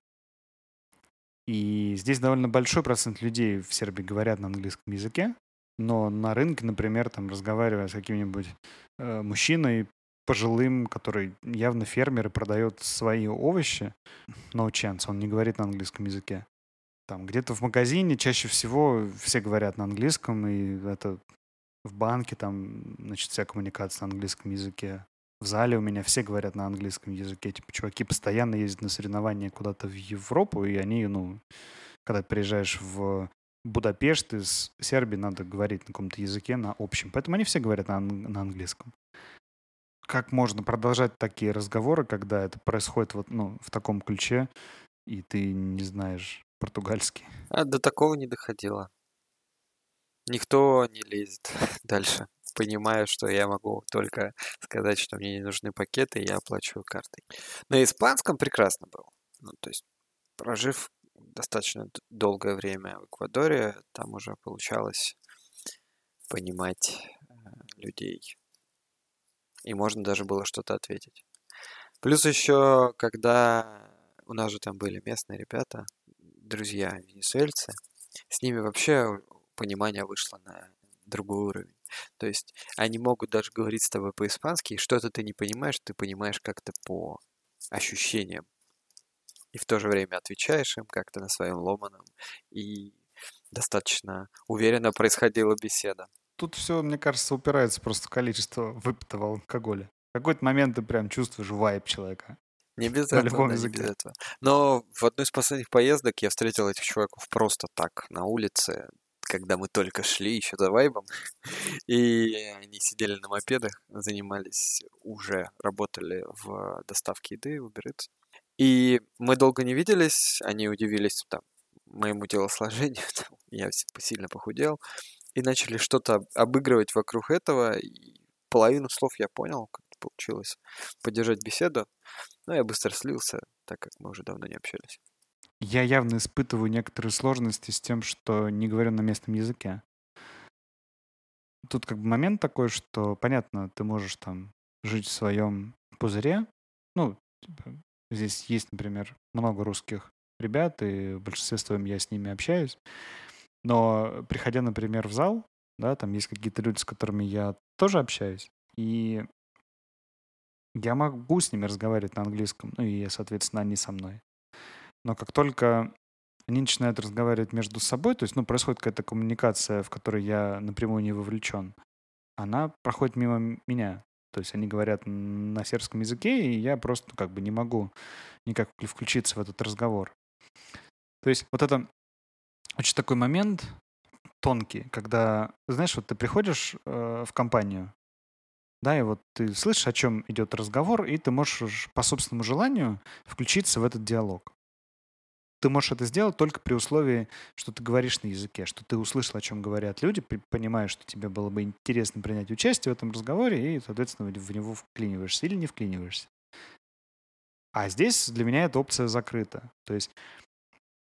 И здесь довольно большой процент людей в Сербии говорят на английском языке, но на рынке, например, там разговаривая с каким-нибудь э, мужчиной пожилым, который явно фермер и продает свои овощи, no chance, он не говорит на английском языке. Там где-то в магазине чаще всего все говорят на английском, и это в банке, там, значит, вся коммуникация на английском языке. В зале у меня все говорят на английском языке. Типа, чуваки постоянно ездят на соревнования куда-то в Европу, и они, ну, когда приезжаешь в Будапешт из Сербии, надо говорить на каком-то языке, на общем. Поэтому они все говорят на, на английском. Как можно продолжать такие разговоры, когда это происходит вот, ну, в таком ключе, и ты не знаешь португальский? А до такого не доходило. Никто не лезет дальше, понимая, что я могу только сказать, что мне не нужны пакеты, я оплачиваю картой. На испанском прекрасно было. Ну, то есть, прожив достаточно долгое время в Эквадоре, там уже получалось понимать э, людей. И можно даже было что-то ответить. Плюс еще, когда у нас же там были местные ребята, друзья венесуэльцы, с ними вообще понимание вышло на другой уровень. То есть они могут даже говорить с тобой по-испански, и что-то ты не понимаешь, ты понимаешь как-то по ощущениям. И в то же время отвечаешь им как-то на своем ломаном. И достаточно уверенно происходила беседа. Тут все, мне кажется, упирается просто в количество выпитого алкоголя. В какой-то момент ты прям чувствуешь вайп человека. Не без этого, любом да, не без этого. Но в одной из последних поездок я встретил этих чуваков просто так, на улице, когда мы только шли еще за вайбом, и они сидели на мопедах, занимались, уже работали в доставке еды, Uber. И мы долго не виделись, они удивились там моему телосложению, там, я сильно похудел, и начали что-то обыгрывать вокруг этого, и половину слов я понял, как получилось поддержать беседу, но я быстро слился, так как мы уже давно не общались. Я явно испытываю некоторые сложности с тем, что не говорю на местном языке. Тут как бы момент такой, что, понятно, ты можешь там жить в своем пузыре. Ну, типа, здесь есть, например, много русских ребят, и в большинстве своем я с ними общаюсь. Но приходя, например, в зал, да, там есть какие-то люди, с которыми я тоже общаюсь, и я могу с ними разговаривать на английском, ну и, соответственно, они со мной. Но как только они начинают разговаривать между собой, то есть, ну, происходит какая-то коммуникация, в которой я напрямую не вовлечен, она проходит мимо меня. То есть они говорят на сербском языке, и я просто ну, как бы не могу никак включиться в этот разговор. То есть вот это очень такой момент тонкий, когда, знаешь, вот ты приходишь э, в компанию, да, и вот ты слышишь, о чем идет разговор, и ты можешь по собственному желанию включиться в этот диалог ты можешь это сделать только при условии, что ты говоришь на языке, что ты услышал, о чем говорят люди, понимаешь, что тебе было бы интересно принять участие в этом разговоре, и, соответственно, в него вклиниваешься или не вклиниваешься. А здесь для меня эта опция закрыта. То есть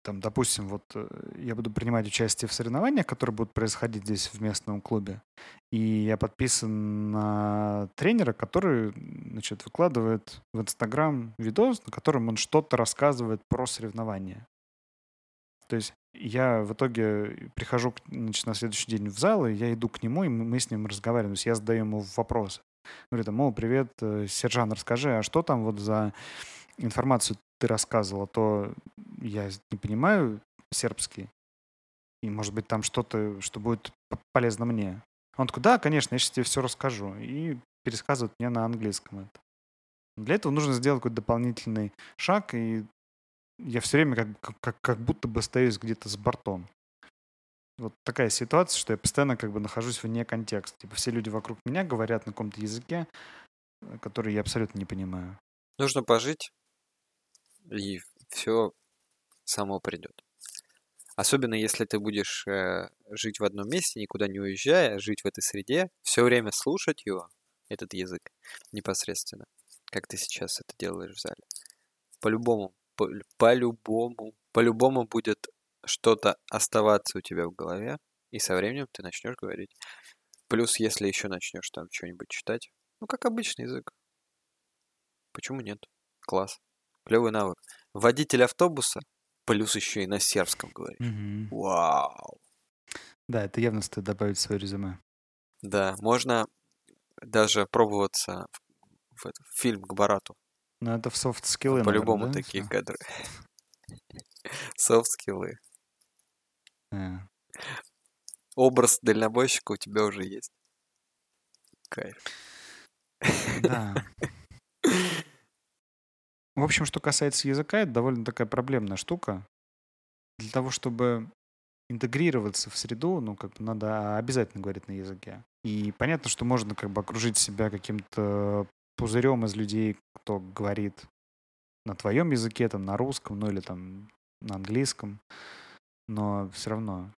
там, допустим, вот э, я буду принимать участие в соревнованиях, которые будут происходить здесь в местном клубе, и я подписан на тренера, который, значит, выкладывает в Инстаграм видос, на котором он что-то рассказывает про соревнования. То есть я в итоге прихожу значит, на следующий день в зал, и я иду к нему, и мы с ним разговариваем. То есть я задаю ему вопросы. Говорю, там, о, привет, э, Сержан, расскажи, а что там вот за информацию ты рассказывала, то я не понимаю сербский. И, может быть, там что-то, что будет полезно мне. Он такой, да, конечно, я сейчас тебе все расскажу. И пересказывает мне на английском это. Для этого нужно сделать какой-то дополнительный шаг, и я все время как, как, как будто бы остаюсь где-то с бортом. Вот такая ситуация, что я постоянно как бы нахожусь вне контекста. Типа все люди вокруг меня говорят на каком-то языке, э, который я абсолютно не понимаю. Нужно пожить и все само придет. Особенно если ты будешь э, жить в одном месте, никуда не уезжая, жить в этой среде, все время слушать его, этот язык, непосредственно, как ты сейчас это делаешь в зале. По-любому, по-любому, по-любому будет что-то оставаться у тебя в голове, и со временем ты начнешь говорить. Плюс, если еще начнешь там что-нибудь читать, ну, как обычный язык. Почему нет? Класс. Клевый навык. Водитель автобуса, плюс еще и на сербском говорит. Угу. Вау. Да, это явно стоит добавить в свое резюме. Да, можно даже пробоваться в, в, этот, в фильм к Барату. Ну, это в софт-скиллы, По-любому да? такие Все? кадры. Софт-скиллы. Yeah. Образ дальнобойщика у тебя уже есть. Кайф. Да. В общем, что касается языка, это довольно такая проблемная штука. Для того, чтобы интегрироваться в среду, ну, как бы надо обязательно говорить на языке. И понятно, что можно как бы окружить себя каким-то пузырем из людей, кто говорит на твоем языке, там, на русском, ну, или там на английском. Но все равно.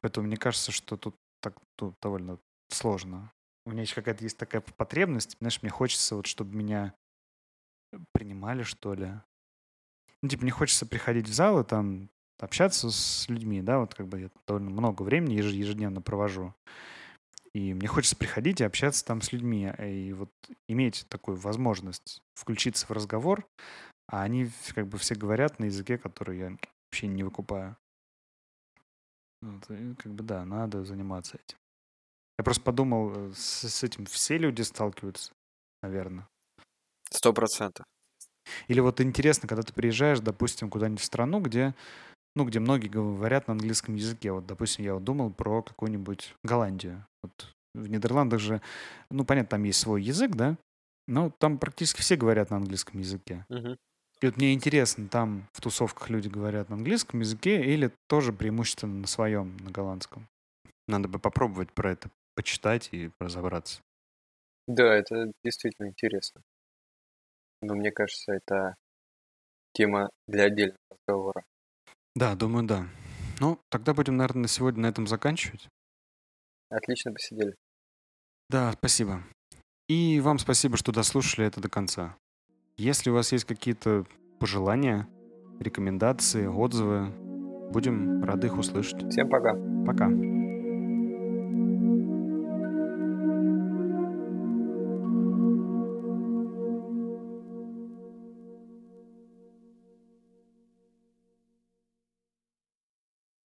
Поэтому мне кажется, что тут так тут довольно сложно. У меня еще какая-то есть такая потребность, знаешь, мне хочется вот, чтобы меня принимали, что ли. Ну, типа, не хочется приходить в зал и там общаться с людьми, да, вот как бы я довольно много времени ежедневно провожу. И мне хочется приходить и общаться там с людьми, и вот иметь такую возможность включиться в разговор, а они как бы все говорят на языке, который я вообще не выкупаю. Вот, и как бы да, надо заниматься этим. Я просто подумал, э, с, с этим все люди сталкиваются, наверное. Сто процентов. Или вот интересно, когда ты приезжаешь, допустим, куда-нибудь в страну, где, ну, где многие говорят на английском языке. Вот, допустим, я вот думал про какую-нибудь Голландию. Вот в Нидерландах же, ну, понятно, там есть свой язык, да, но там практически все говорят на английском языке. Угу. И вот мне интересно, там в тусовках люди говорят на английском языке или тоже преимущественно на своем, на голландском? Надо бы попробовать про это почитать и разобраться. Да, это действительно интересно. Но мне кажется, это тема для отдельного разговора. Да, думаю, да. Ну, тогда будем, наверное, на сегодня на этом заканчивать. Отлично посидели. Да, спасибо. И вам спасибо, что дослушали это до конца. Если у вас есть какие-то пожелания, рекомендации, отзывы, будем рады их услышать. Всем пока. Пока.